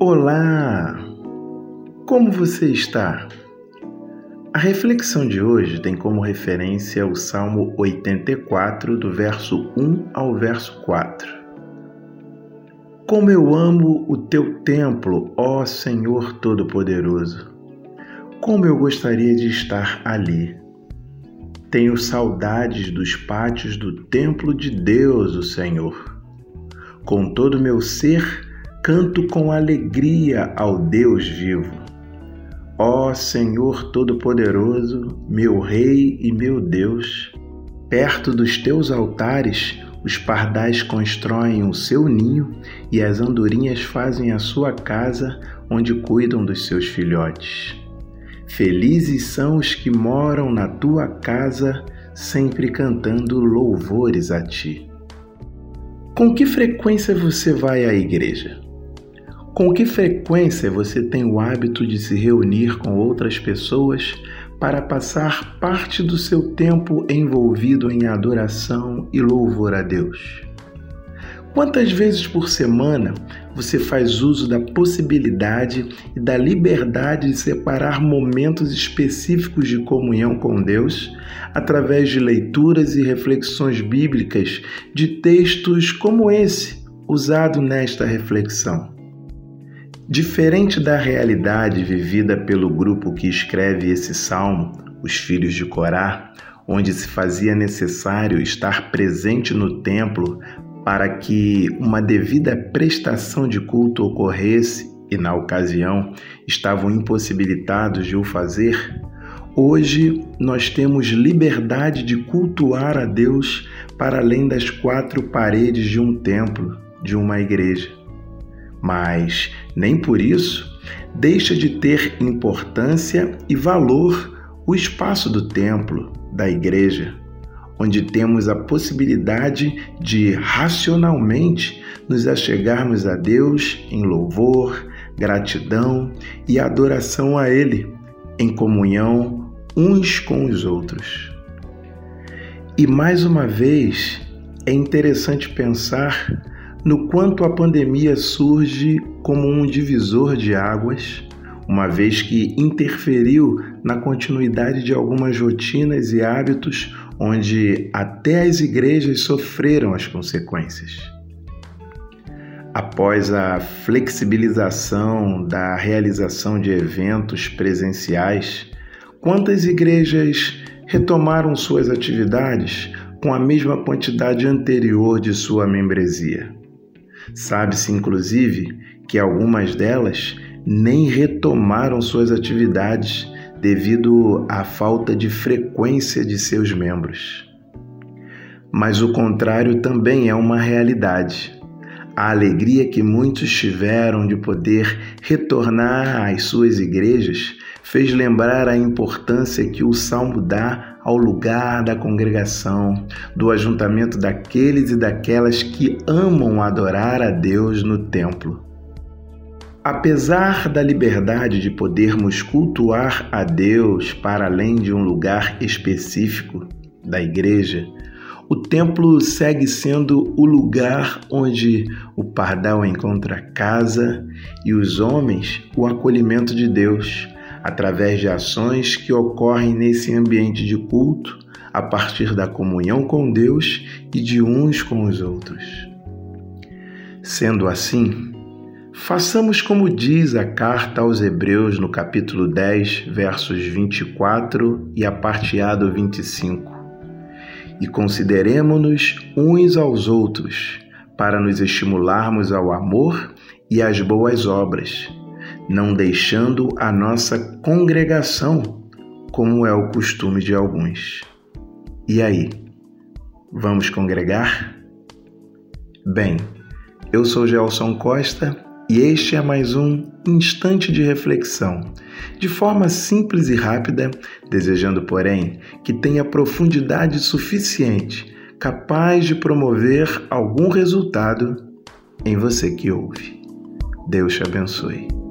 Olá! Como você está? A reflexão de hoje tem como referência o Salmo 84, do verso 1 ao verso 4. Como eu amo o teu templo, ó Senhor Todo-Poderoso! Como eu gostaria de estar ali! Tenho saudades dos pátios do templo de Deus, o Senhor. Com todo o meu ser, canto com alegria ao Deus vivo. Ó Senhor Todo-Poderoso, meu Rei e meu Deus, perto dos teus altares os pardais constroem o seu ninho e as andorinhas fazem a sua casa onde cuidam dos seus filhotes. Felizes são os que moram na tua casa, sempre cantando louvores a ti. Com que frequência você vai à igreja? Com que frequência você tem o hábito de se reunir com outras pessoas para passar parte do seu tempo envolvido em adoração e louvor a Deus? Quantas vezes por semana você faz uso da possibilidade e da liberdade de separar momentos específicos de comunhão com Deus através de leituras e reflexões bíblicas de textos como esse usado nesta reflexão? Diferente da realidade vivida pelo grupo que escreve esse salmo, os filhos de Corá, onde se fazia necessário estar presente no templo para que uma devida prestação de culto ocorresse e, na ocasião, estavam impossibilitados de o fazer, hoje nós temos liberdade de cultuar a Deus para além das quatro paredes de um templo, de uma igreja mas nem por isso deixa de ter importância e valor o espaço do templo, da igreja, onde temos a possibilidade de racionalmente nos achegarmos a Deus em louvor, gratidão e adoração a Ele, em comunhão uns com os outros. E mais uma vez, é interessante pensar no quanto a pandemia surge como um divisor de águas, uma vez que interferiu na continuidade de algumas rotinas e hábitos onde até as igrejas sofreram as consequências. Após a flexibilização da realização de eventos presenciais, quantas igrejas retomaram suas atividades com a mesma quantidade anterior de sua membresia? Sabe-se, inclusive, que algumas delas nem retomaram suas atividades devido à falta de frequência de seus membros. Mas o contrário também é uma realidade. A alegria que muitos tiveram de poder retornar às suas igrejas fez lembrar a importância que o salmo dá ao lugar da congregação, do ajuntamento daqueles e daquelas que amam adorar a Deus no templo. Apesar da liberdade de podermos cultuar a Deus para além de um lugar específico da igreja, o templo segue sendo o lugar onde o pardal encontra casa e os homens o acolhimento de Deus através de ações que ocorrem nesse ambiente de culto a partir da comunhão com Deus e de uns com os outros. Sendo assim, façamos como diz a carta aos Hebreus no capítulo 10, versos 24 e a parte A do 25. E consideremos-nos uns aos outros, para nos estimularmos ao amor e às boas obras não deixando a nossa congregação, como é o costume de alguns. E aí, vamos congregar? Bem, eu sou Gelson Costa e este é mais um instante de reflexão, de forma simples e rápida, desejando, porém, que tenha profundidade suficiente, capaz de promover algum resultado em você que ouve. Deus te abençoe.